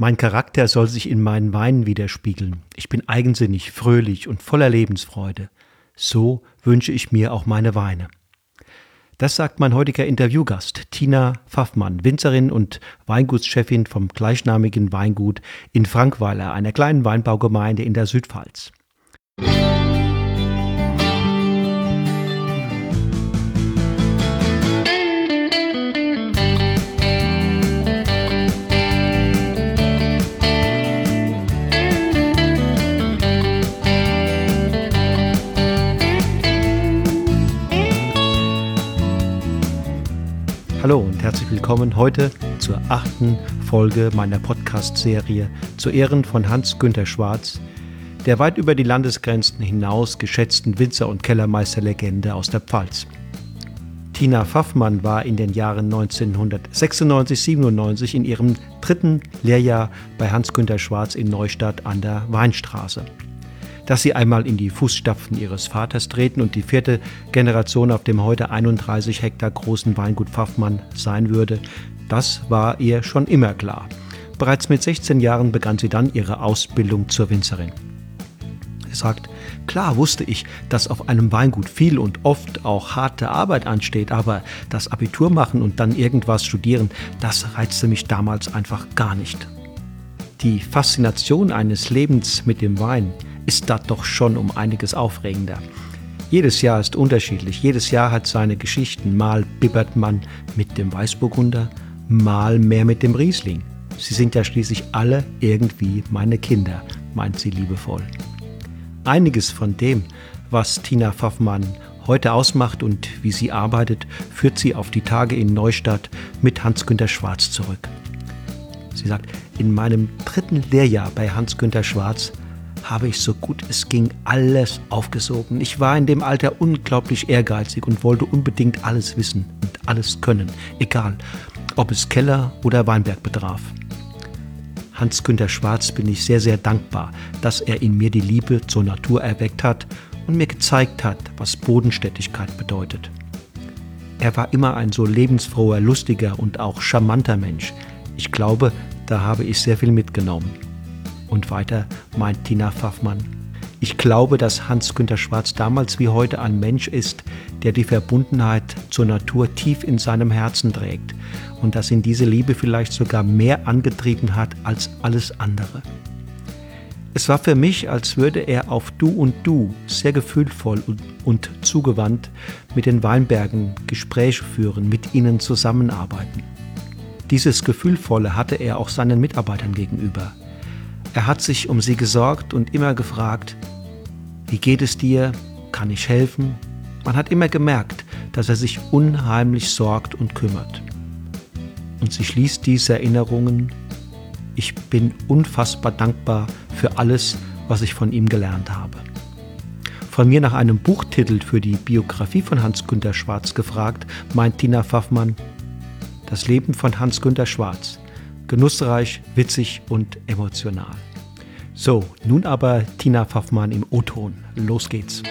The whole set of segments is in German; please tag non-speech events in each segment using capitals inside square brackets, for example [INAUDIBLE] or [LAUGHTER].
Mein Charakter soll sich in meinen Weinen widerspiegeln. Ich bin eigensinnig, fröhlich und voller Lebensfreude. So wünsche ich mir auch meine Weine. Das sagt mein heutiger Interviewgast, Tina Pfaffmann, Winzerin und Weingutschefin vom gleichnamigen Weingut in Frankweiler, einer kleinen Weinbaugemeinde in der Südpfalz. Hallo und herzlich willkommen heute zur achten Folge meiner Podcast-Serie zu Ehren von Hans-Günter Schwarz, der weit über die Landesgrenzen hinaus geschätzten Winzer- und Kellermeisterlegende aus der Pfalz. Tina Pfaffmann war in den Jahren 1996-97 in ihrem dritten Lehrjahr bei Hans-Günter Schwarz in Neustadt an der Weinstraße dass sie einmal in die Fußstapfen ihres Vaters treten und die vierte Generation auf dem heute 31 Hektar großen Weingut Pfaffmann sein würde, das war ihr schon immer klar. Bereits mit 16 Jahren begann sie dann ihre Ausbildung zur Winzerin. Sie sagt, klar wusste ich, dass auf einem Weingut viel und oft auch harte Arbeit ansteht, aber das Abitur machen und dann irgendwas studieren, das reizte mich damals einfach gar nicht. Die Faszination eines Lebens mit dem Wein, ist da doch schon um einiges aufregender. Jedes Jahr ist unterschiedlich, jedes Jahr hat seine Geschichten. Mal bibbert man mit dem Weißburgunder, mal mehr mit dem Riesling. Sie sind ja schließlich alle irgendwie meine Kinder, meint sie liebevoll. Einiges von dem, was Tina Pfaffmann heute ausmacht und wie sie arbeitet, führt sie auf die Tage in Neustadt mit Hans-Günter Schwarz zurück. Sie sagt, in meinem dritten Lehrjahr bei Hans-Günter Schwarz habe ich so gut es ging alles aufgesogen. Ich war in dem Alter unglaublich ehrgeizig und wollte unbedingt alles wissen und alles können, egal ob es Keller oder Weinberg betraf. Hans-Günter Schwarz bin ich sehr, sehr dankbar, dass er in mir die Liebe zur Natur erweckt hat und mir gezeigt hat, was Bodenständigkeit bedeutet. Er war immer ein so lebensfroher, lustiger und auch charmanter Mensch. Ich glaube, da habe ich sehr viel mitgenommen. Und weiter meint Tina Pfaffmann. Ich glaube, dass Hans-Günter Schwarz damals wie heute ein Mensch ist, der die Verbundenheit zur Natur tief in seinem Herzen trägt und dass ihn diese Liebe vielleicht sogar mehr angetrieben hat als alles andere. Es war für mich, als würde er auf Du und Du sehr gefühlvoll und, und zugewandt mit den Weinbergen Gespräche führen, mit ihnen zusammenarbeiten. Dieses Gefühlvolle hatte er auch seinen Mitarbeitern gegenüber. Er hat sich um sie gesorgt und immer gefragt, wie geht es dir? Kann ich helfen? Man hat immer gemerkt, dass er sich unheimlich sorgt und kümmert. Und sie schließt diese Erinnerungen, ich bin unfassbar dankbar für alles, was ich von ihm gelernt habe. Von mir nach einem Buchtitel für die Biografie von Hans-Günter Schwarz gefragt, meint Tina Pfaffmann, Das Leben von Hans-Günter Schwarz, genussreich, witzig und emotional. So, nun aber Tina Pfaffmann im O-Ton. Los geht's.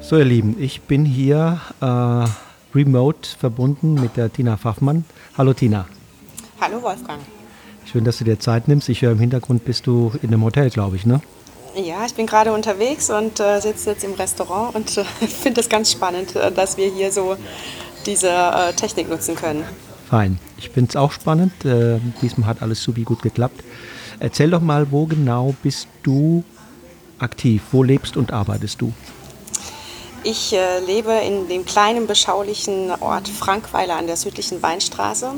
So, ihr Lieben, ich bin hier äh, remote verbunden mit der Tina Pfaffmann. Hallo Tina. Hallo Wolfgang. Schön, dass du dir Zeit nimmst. Ich höre im Hintergrund bist du in einem Hotel, glaube ich, ne? Ja, ich bin gerade unterwegs und äh, sitze jetzt im Restaurant und äh, [LAUGHS] finde es ganz spannend, äh, dass wir hier so diese äh, Technik nutzen können. Fein. Ich finde es auch spannend. Äh, diesmal hat alles so wie gut geklappt. Erzähl doch mal, wo genau bist du aktiv? Wo lebst und arbeitest du? Ich äh, lebe in dem kleinen, beschaulichen Ort Frankweiler an der südlichen Weinstraße.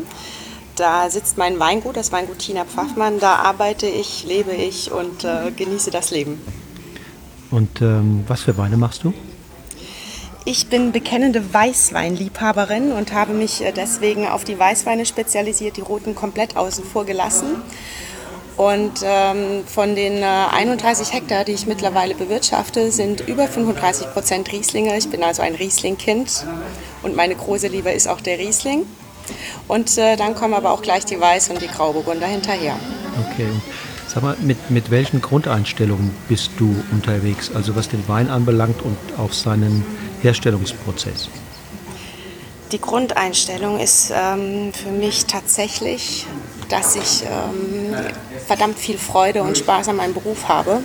Da sitzt mein Weingut, das Weingut Tina Pfaffmann. Da arbeite ich, lebe ich und äh, genieße das Leben. Und ähm, was für Weine machst du? Ich bin bekennende Weißweinliebhaberin und habe mich äh, deswegen auf die Weißweine spezialisiert, die roten komplett außen vor gelassen. Und ähm, von den äh, 31 Hektar, die ich mittlerweile bewirtschafte, sind über 35 Prozent Rieslinge. Ich bin also ein Riesling-Kind und meine große Liebe ist auch der Riesling. Und äh, dann kommen aber auch gleich die Weiß- und die Grauburgunder hinterher. Okay. Sag mal, mit, mit welchen Grundeinstellungen bist du unterwegs, also was den Wein anbelangt und auch seinen Herstellungsprozess? Die Grundeinstellung ist ähm, für mich tatsächlich, dass ich ähm, verdammt viel Freude und Spaß an meinem Beruf habe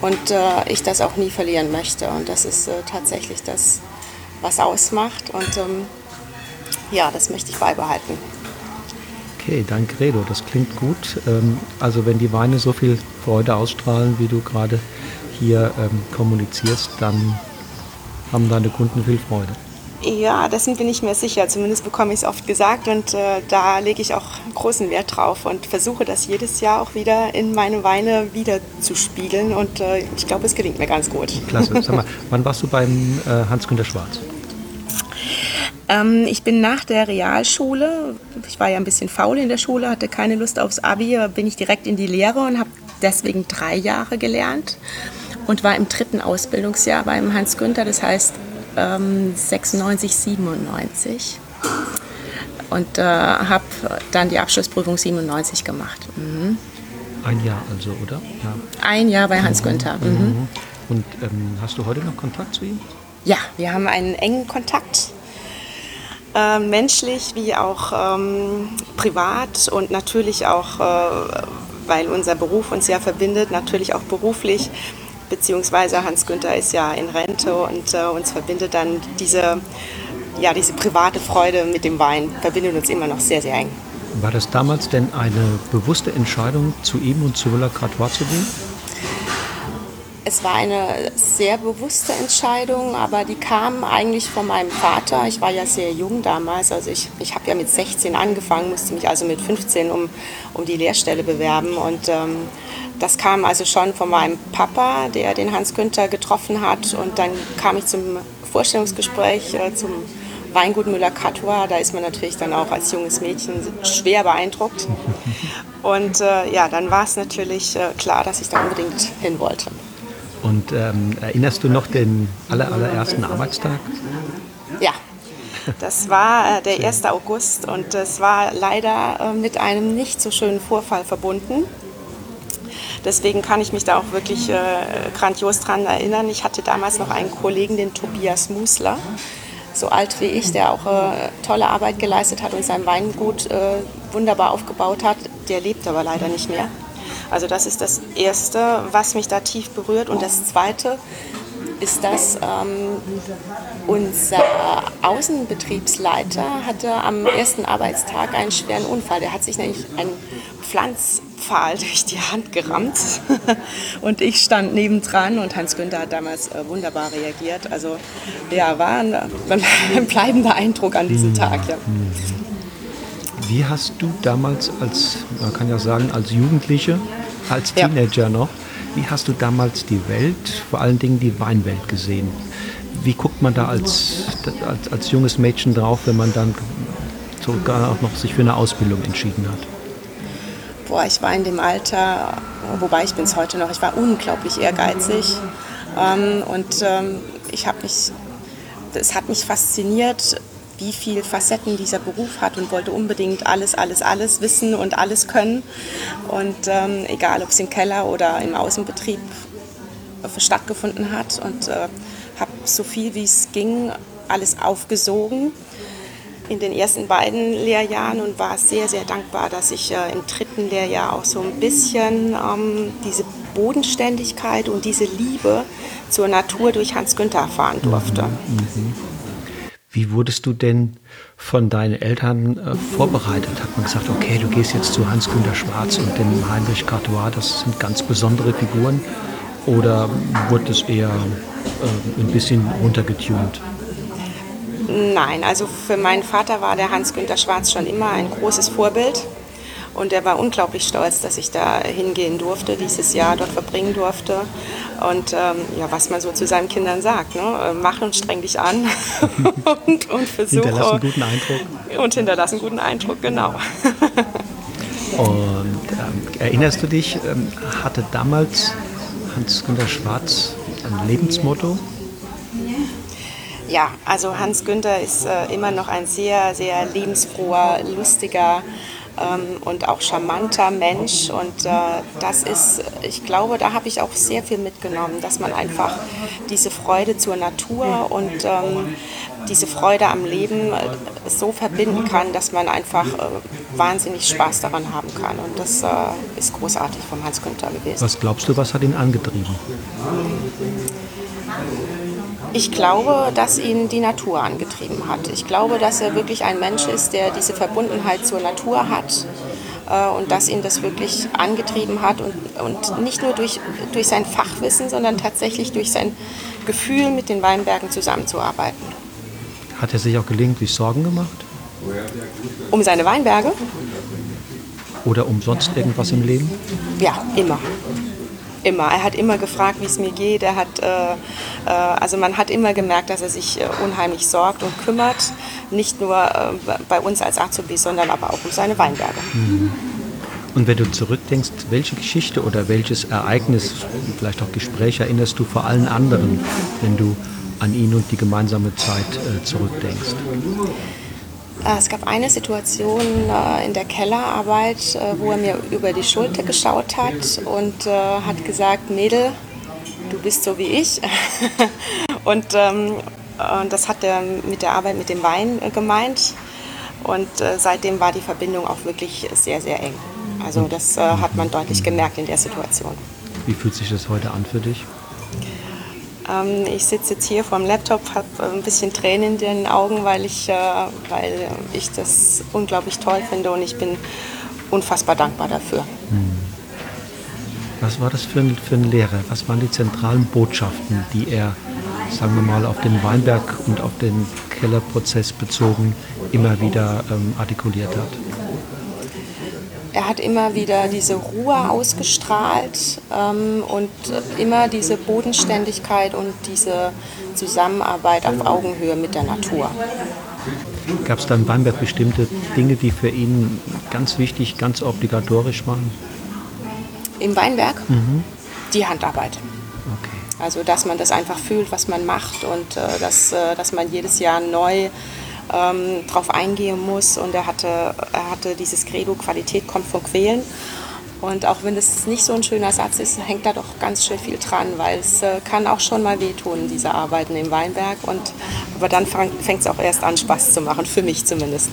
und äh, ich das auch nie verlieren möchte. Und das ist äh, tatsächlich das, was ausmacht. Und ähm, ja, das möchte ich beibehalten. Okay, dein Credo, das klingt gut. Ähm, also wenn die Weine so viel Freude ausstrahlen, wie du gerade hier ähm, kommunizierst, dann haben deine Kunden viel Freude. Ja, dessen bin ich mir sicher. Zumindest bekomme ich es oft gesagt und äh, da lege ich auch großen Wert drauf und versuche das jedes Jahr auch wieder in meine Weine wieder zu spiegeln und äh, ich glaube, es gelingt mir ganz gut. Klasse. Sag mal, [LAUGHS] wann warst du beim äh, Hans-Günter Schwarz? Ähm, ich bin nach der Realschule, ich war ja ein bisschen faul in der Schule, hatte keine Lust aufs Abi, bin ich direkt in die Lehre und habe deswegen drei Jahre gelernt und war im dritten Ausbildungsjahr beim Hans Günther, das heißt ähm, 96, 97 und äh, habe dann die Abschlussprüfung 97 gemacht. Mhm. Ein Jahr also, oder? Ja. Ein Jahr bei Hans mhm. Günther. Mhm. mhm. Und ähm, hast du heute noch Kontakt zu ihm? Ja, wir haben einen engen Kontakt. Äh, menschlich wie auch ähm, privat und natürlich auch, äh, weil unser Beruf uns ja verbindet, natürlich auch beruflich beziehungsweise Hans Günther ist ja in Rente und äh, uns verbindet dann diese, ja, diese private Freude mit dem Wein, verbindet uns immer noch sehr, sehr eng. War das damals denn eine bewusste Entscheidung, zu ihm und zu Villa Cratois zu gehen? Es war eine sehr bewusste Entscheidung, aber die kam eigentlich von meinem Vater. Ich war ja sehr jung damals, also ich, ich habe ja mit 16 angefangen, musste mich also mit 15 um, um die Lehrstelle bewerben und ähm, das kam also schon von meinem Papa, der den Hans Günther getroffen hat. Und dann kam ich zum Vorstellungsgespräch äh, zum Weingut Müller-Catois. Da ist man natürlich dann auch als junges Mädchen schwer beeindruckt. [LAUGHS] Und äh, ja, dann war es natürlich äh, klar, dass ich da unbedingt hin wollte. Und ähm, erinnerst du noch den aller, allerersten Arbeitstag? Ja, das war äh, der 1. August und es war leider äh, mit einem nicht so schönen Vorfall verbunden. Deswegen kann ich mich da auch wirklich äh, grandios dran erinnern. Ich hatte damals noch einen Kollegen, den Tobias Musler, so alt wie ich, der auch äh, tolle Arbeit geleistet hat und sein Weingut äh, wunderbar aufgebaut hat. Der lebt aber leider nicht mehr. Also das ist das Erste, was mich da tief berührt. Und das Zweite ist, dass ähm, unser Außenbetriebsleiter hatte am ersten Arbeitstag einen schweren Unfall. Der hat sich nämlich einen Pflanzpfahl [LAUGHS] durch die Hand gerammt [LAUGHS] und ich stand nebendran und Hans Günther hat damals äh, wunderbar reagiert. Also ja, war ein, [LAUGHS] ein bleibender Eindruck an diesem Tag. Ja. Wie hast du damals als, man kann ja sagen, als Jugendliche, als Teenager ja. noch, wie hast du damals die Welt, vor allen Dingen die Weinwelt gesehen? Wie guckt man da als, als, als junges Mädchen drauf, wenn man dann sogar auch noch sich für eine Ausbildung entschieden hat? Boah, ich war in dem Alter, wobei ich bin es heute noch, ich war unglaublich ehrgeizig ähm, und ähm, ich habe mich, es hat mich fasziniert, wie viele Facetten dieser Beruf hat und wollte unbedingt alles, alles, alles wissen und alles können. Und ähm, egal, ob es im Keller oder im Außenbetrieb stattgefunden hat und äh, habe so viel wie es ging alles aufgesogen in den ersten beiden Lehrjahren und war sehr, sehr dankbar, dass ich äh, im dritten Lehrjahr auch so ein bisschen ähm, diese Bodenständigkeit und diese Liebe zur Natur durch Hans Günther erfahren durfte. Mhm. Wie wurdest du denn von deinen Eltern äh, vorbereitet? Hat man gesagt, okay, du gehst jetzt zu Hans-Günter Schwarz und dem Heinrich Cartois, das sind ganz besondere Figuren? Oder wurde es eher äh, ein bisschen runtergetunt? Nein, also für meinen Vater war der Hans-Günter Schwarz schon immer ein großes Vorbild. Und er war unglaublich stolz, dass ich da hingehen durfte, dieses Jahr dort verbringen durfte. Und ähm, ja, was man so zu seinen Kindern sagt, ne? Äh, mach und streng dich an [LAUGHS] und, und versuche. Hinterlass einen guten Eindruck. Und hinterlass einen guten Eindruck, genau. [LAUGHS] und ähm, erinnerst du dich, ähm, hatte damals Hans-Günter Schwarz ein Lebensmotto? Ja, also Hans Günther ist äh, immer noch ein sehr, sehr lebensfroher, lustiger ähm, und auch charmanter Mensch. Und äh, das ist, ich glaube, da habe ich auch sehr viel mitgenommen, dass man einfach diese Freude zur Natur und ähm, diese Freude am Leben äh, so verbinden kann, dass man einfach äh, wahnsinnig Spaß daran haben kann. Und das äh, ist großartig vom Hans Günther gewesen. Was glaubst du, was hat ihn angetrieben? Ich glaube, dass ihn die Natur angetrieben hat. Ich glaube, dass er wirklich ein Mensch ist, der diese Verbundenheit zur Natur hat äh, und dass ihn das wirklich angetrieben hat und, und nicht nur durch, durch sein Fachwissen, sondern tatsächlich durch sein Gefühl, mit den Weinbergen zusammenzuarbeiten. Hat er sich auch gelegentlich Sorgen gemacht? Um seine Weinberge? Oder um sonst irgendwas im Leben? Ja, immer. Immer. Er hat immer gefragt, wie es mir geht. Er hat, äh, äh, also man hat immer gemerkt, dass er sich äh, unheimlich sorgt und kümmert. Nicht nur äh, bei uns als Azubis, sondern aber auch um seine Weinberge. Mhm. Und wenn du zurückdenkst, welche Geschichte oder welches Ereignis, vielleicht auch Gespräch erinnerst du vor allen anderen, wenn du an ihn und die gemeinsame Zeit zurückdenkst? Äh, es gab eine Situation äh, in der Kellerarbeit, äh, wo er mir über die Schulter geschaut hat und hat gesagt, Mädel, du bist so wie ich. [LAUGHS] ähm, und das hat er mit der Arbeit mit dem Wein gemeint. Und seitdem war die Verbindung auch wirklich sehr, sehr eng. Also das hat man deutlich gemerkt in der Situation. Wie fühlt sich das heute an für dich? Ähm, ich sitze jetzt hier vor dem Laptop, habe ein bisschen Tränen in den Augen, weil ich, äh, weil ich das unglaublich toll finde und ich bin unfassbar dankbar dafür. Hm. Was war das für ein, für ein Lehrer? Was waren die zentralen Botschaften, die er, sagen wir mal, auf den Weinberg und auf den Kellerprozess bezogen immer wieder ähm, artikuliert hat? Er hat immer wieder diese Ruhe ausgestrahlt ähm, und immer diese Bodenständigkeit und diese Zusammenarbeit auf Augenhöhe mit der Natur. Gab es da in Weinberg bestimmte Dinge, die für ihn ganz wichtig, ganz obligatorisch waren? Im Weinberg? Mhm. Die Handarbeit. Okay. Also, dass man das einfach fühlt, was man macht und äh, dass, äh, dass man jedes Jahr neu ähm, drauf eingehen muss. Und er hatte, er hatte dieses Credo, Qualität kommt vor Quälen. Und auch wenn es nicht so ein schöner Satz ist, hängt da doch ganz schön viel dran, weil es äh, kann auch schon mal wehtun, diese Arbeiten im Weinberg. Und, aber dann fängt es auch erst an, Spaß zu machen, für mich zumindest.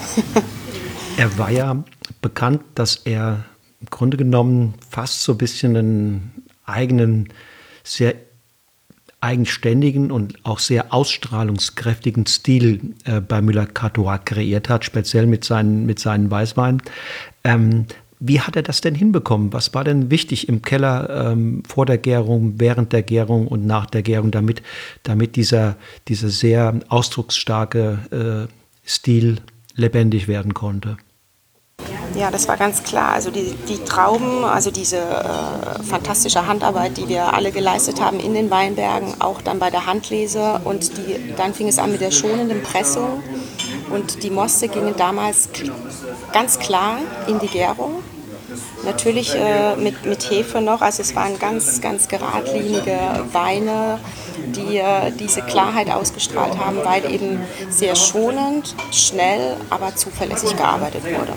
[LAUGHS] er war ja bekannt, dass er im Grunde genommen fast so ein bisschen einen eigenen, sehr eigenständigen und auch sehr ausstrahlungskräftigen Stil äh, bei Müller-Catois kreiert hat, speziell mit seinen, mit seinen Weißweinen. Ähm, wie hat er das denn hinbekommen? Was war denn wichtig im Keller ähm, vor der Gärung, während der Gärung und nach der Gärung, damit, damit dieser, dieser sehr ausdrucksstarke äh, Stil lebendig werden konnte? Ja, das war ganz klar. Also die, die Trauben, also diese äh, fantastische Handarbeit, die wir alle geleistet haben in den Weinbergen, auch dann bei der Handlese und die, dann fing es an mit der schonenden Pressung und die Moste gingen damals ganz klar in die Gärung. Natürlich äh, mit, mit Hefe noch, also es waren ganz, ganz geradlinige Weine, die äh, diese Klarheit ausgestrahlt haben, weil eben sehr schonend, schnell, aber zuverlässig gearbeitet wurde.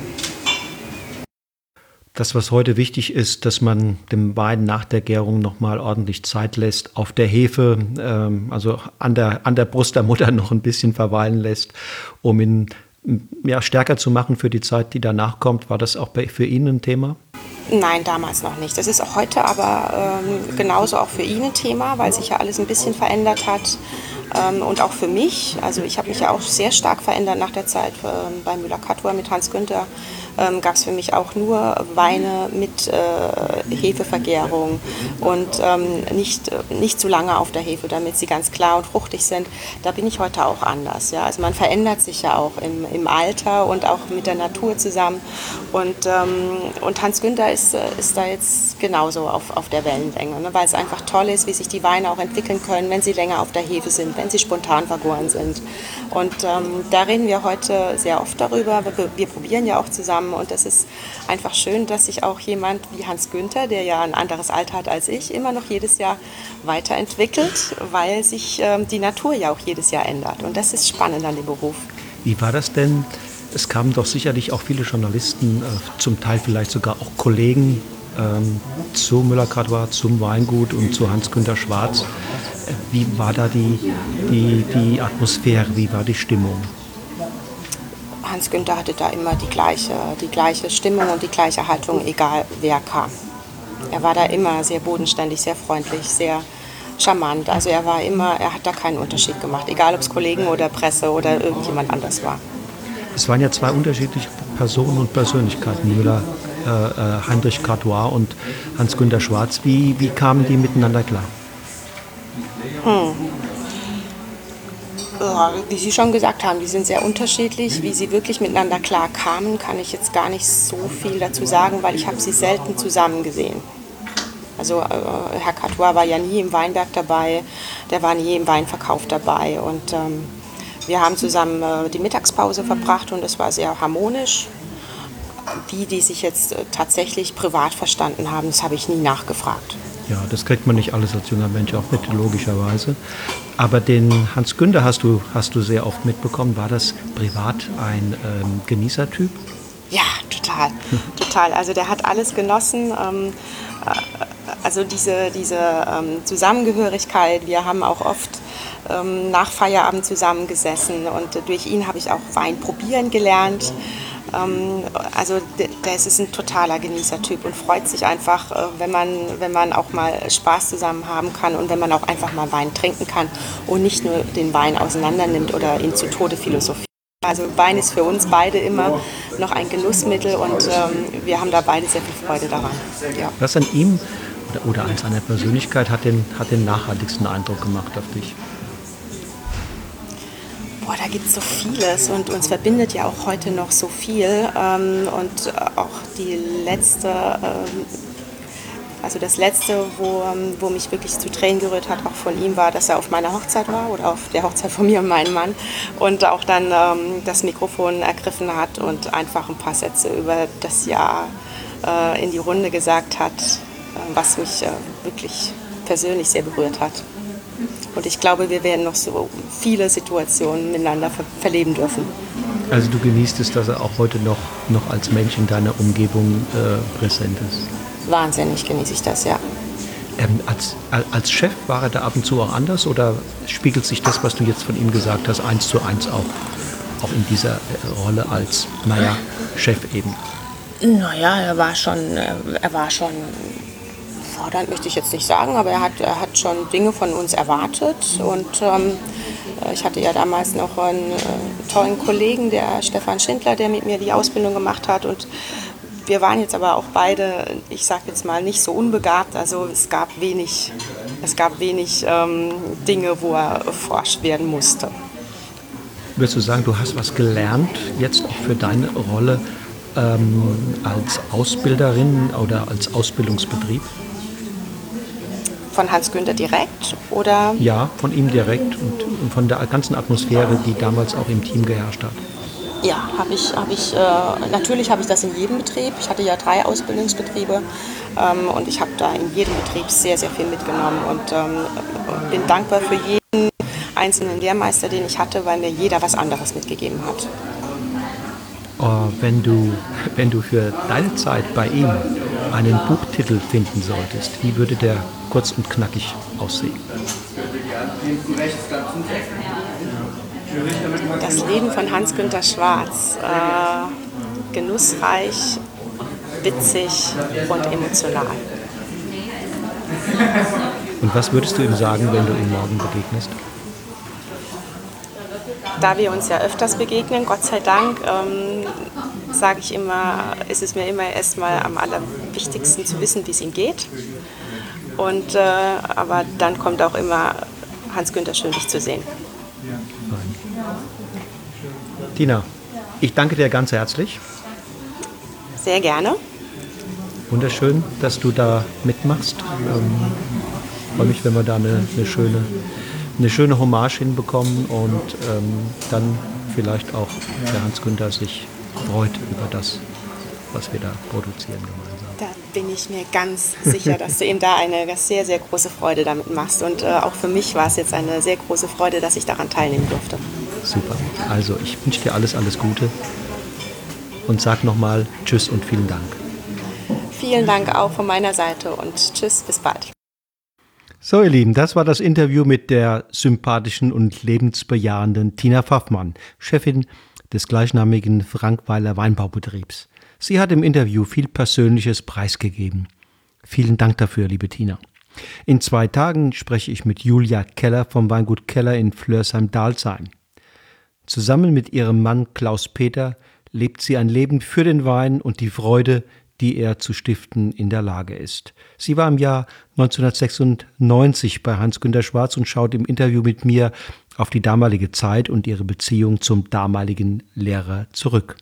Das, was heute wichtig ist, dass man dem Wein nach der Gärung nochmal ordentlich Zeit lässt, auf der Hefe, ähm, also an der, an der Brust der Mutter [LAUGHS] noch ein bisschen verweilen lässt, um ihn ja, stärker zu machen für die Zeit, die danach kommt. War das auch bei, für ihn ein Thema? Nein, damals noch nicht. Das ist auch heute aber ähm, genauso auch für ihn ein Thema, weil sich ja alles ein bisschen verändert hat. Ähm, und auch für mich. Also ich habe mich ja auch sehr stark verändert nach der Zeit ähm, bei Müller-Katua mit Hans Günther ähm, gab es für mich auch nur Weine mit äh, Hefevergärung und ähm, nicht, nicht zu lange auf der Hefe, damit sie ganz klar und fruchtig sind. Da bin ich heute auch anders. Ja? Also man verändert sich ja auch im, im Alter und auch mit der Natur zusammen. Und, ähm, und Hans Günther ist, ist da jetzt genauso auf, auf der Wellenlänge, ne? weil es einfach toll ist, wie sich die Weine auch entwickeln können, wenn sie länger auf der Hefe sind, wenn sie spontan vergoren sind. Und ähm, da reden wir heute sehr oft darüber. Wir, wir probieren ja auch zusammen zusammen. Und es ist einfach schön, dass sich auch jemand wie Hans Günther, der ja ein anderes Alter hat als ich, immer noch jedes Jahr weiterentwickelt, weil sich ähm, die Natur ja auch jedes Jahr ändert. Und das ist spannend an dem Beruf. Wie war das denn? es kamen doch sicherlich auch viele Journalisten, äh, zum Teil vielleicht sogar auch Kollegen ähm, zu Müller-Gradois, zum Weingut und zu Hans-Günter Schwarz. Äh, wie war da die, die, die Atmosphäre, wie war die Stimmung? Hans-Günther hatte da immer die gleiche, die gleiche Stimmung und die gleiche Haltung, egal wer kam. Er war da immer sehr bodenständig, sehr freundlich, sehr charmant. Also er war immer, er hat da keinen Unterschied gemacht, egal ob es Kollegen oder Presse oder irgendjemand anders war. Es waren ja zwei unterschiedliche Personen und Persönlichkeiten, Müller, äh, äh Heinrich Cardois und Hans-Günter Schwarz. Wie, wie kamen die miteinander klar? Hm. Ja, wie Sie schon gesagt haben, die sind sehr unterschiedlich. Wie sie wirklich miteinander klar kamen, kann ich jetzt gar nicht so viel dazu sagen, weil ich habe sie selten zusammen gesehen. Also äh, Herr Catois war ja nie im Weinberg dabei, der war nie im Weinverkauf dabei und ähm, wir haben zusammen äh, die Mittagspause verbracht und es war sehr harmonisch. Die, die sich jetzt äh, tatsächlich privat verstanden haben, das habe ich nie nachgefragt. Ja, das kriegt man nicht alles als junger Mensch auch mit, logischerweise. Aber den Hans Günther hast du, hast du sehr oft mitbekommen. War das privat ein ähm, Genießertyp? Ja, total. [LAUGHS] total. Also der hat alles genossen. Ähm, äh, also diese, diese ähm, Zusammengehörigkeit. Wir haben auch oft ähm, nach Feierabend zusammengesessen und durch ihn habe ich auch Wein probieren gelernt. Ähm, also der ist ein totaler Genießertyp und freut sich einfach, äh, wenn man, wenn man auch mal Spaß zusammen haben kann und wenn man auch einfach mal Wein trinken kann und nicht nur den Wein auseinander nimmt oder ihn zu Tode philosophiert. Also Wein ist für uns beide immer noch ein Genussmittel und ähm, wir haben da beide sehr viel Freude daran. Ja. Was an ihm oder an seiner Persönlichkeit hat den, hat den nachhaltigsten Eindruck gemacht auf dich? Boah, da gibt es so vieles und uns verbindet ja auch heute noch so viel. Ähm, und auch die letzte, ähm, also das letzte, wo, ähm, wo mich wirklich zu Tränen gerührt hat, auch von ihm, war, dass er auf meiner Hochzeit war oder auf der Hochzeit von mir und meinem Mann und auch dann ähm, das Mikrofon ergriffen hat und einfach ein paar Sätze über das Jahr äh, in die Runde gesagt hat, äh, was mich äh, wirklich persönlich sehr berührt hat. Und ich glaube, wir werden noch so viele Situationen miteinander ver verleben dürfen. Also du genießt es, dass er auch heute noch, noch als Mensch in deiner Umgebung äh, präsent ist? Wahnsinnig genieße ich das, ja. Ähm, als, als Chef war er da ab und zu auch anders oder spiegelt sich das, was du jetzt von ihm gesagt hast, eins zu eins auch, auch in dieser äh, Rolle als, naja, Chef eben? Naja, er war schon, er war schon fordernd möchte ich jetzt nicht sagen, aber er hat, er hat schon Dinge von uns erwartet. Und ähm, ich hatte ja damals noch einen äh, tollen Kollegen, der Stefan Schindler, der mit mir die Ausbildung gemacht hat. Und wir waren jetzt aber auch beide, ich sage jetzt mal, nicht so unbegabt. Also es gab wenig, es gab wenig ähm, Dinge, wo er forscht werden musste. Würdest du sagen, du hast was gelernt, jetzt auch für deine Rolle ähm, als Ausbilderin oder als Ausbildungsbetrieb? Von Hans Günther direkt oder? Ja, von ihm direkt und von der ganzen Atmosphäre, die damals auch im Team geherrscht hat. Ja, habe ich, hab ich äh, natürlich habe ich das in jedem Betrieb. Ich hatte ja drei Ausbildungsbetriebe ähm, und ich habe da in jedem Betrieb sehr, sehr viel mitgenommen und ähm, bin dankbar für jeden einzelnen Lehrmeister, den ich hatte, weil mir jeder was anderes mitgegeben hat. Oh, wenn, du, wenn du für deine Zeit bei ihm einen Buchtitel finden solltest, wie würde der kurz und knackig aussehen? Das Leben von Hans-Günther Schwarz. Äh, genussreich, witzig und emotional. Und was würdest du ihm sagen, wenn du ihm morgen begegnest? Da wir uns ja öfters begegnen, Gott sei Dank, ähm, sage ich immer, ist es mir immer erstmal am allerwichtigsten zu wissen, wie es ihm geht. Und, äh, aber dann kommt auch immer Hans-Günther Schönlich zu sehen. Tina, ich danke dir ganz herzlich. Sehr gerne. Wunderschön, dass du da mitmachst. Ähm, freue mich, wenn wir da eine, eine, schöne, eine schöne Hommage hinbekommen und ähm, dann vielleicht auch der Hans-Günther sich freut über das, was wir da produzieren gemeinsam. Da bin ich mir ganz sicher, dass du ihm da eine sehr, sehr große Freude damit machst. Und äh, auch für mich war es jetzt eine sehr große Freude, dass ich daran teilnehmen durfte. Super. Also ich wünsche dir alles, alles Gute und sag nochmal Tschüss und vielen Dank. Vielen Dank auch von meiner Seite und Tschüss, bis bald. So, ihr Lieben, das war das Interview mit der sympathischen und lebensbejahenden Tina Pfaffmann, Chefin des gleichnamigen Frankweiler Weinbaubetriebs. Sie hat im Interview viel Persönliches preisgegeben. Vielen Dank dafür, liebe Tina. In zwei Tagen spreche ich mit Julia Keller vom Weingut Keller in Flörsheim-Dalsheim. Zusammen mit ihrem Mann Klaus Peter lebt sie ein Leben für den Wein und die Freude, die er zu stiften in der Lage ist. Sie war im Jahr 1996 bei Hans-Günter Schwarz und schaut im Interview mit mir auf die damalige Zeit und ihre Beziehung zum damaligen Lehrer zurück.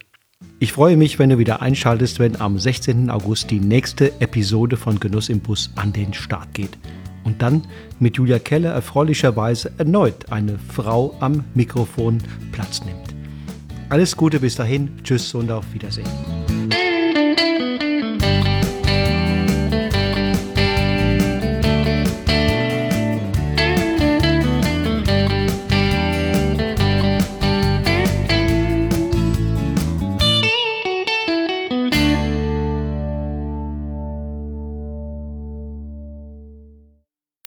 Ich freue mich, wenn du wieder einschaltest, wenn am 16. August die nächste Episode von Genuss im Bus an den Start geht. Und dann mit Julia Keller erfreulicherweise erneut eine Frau am Mikrofon Platz nimmt. Alles Gute bis dahin, tschüss und auf Wiedersehen.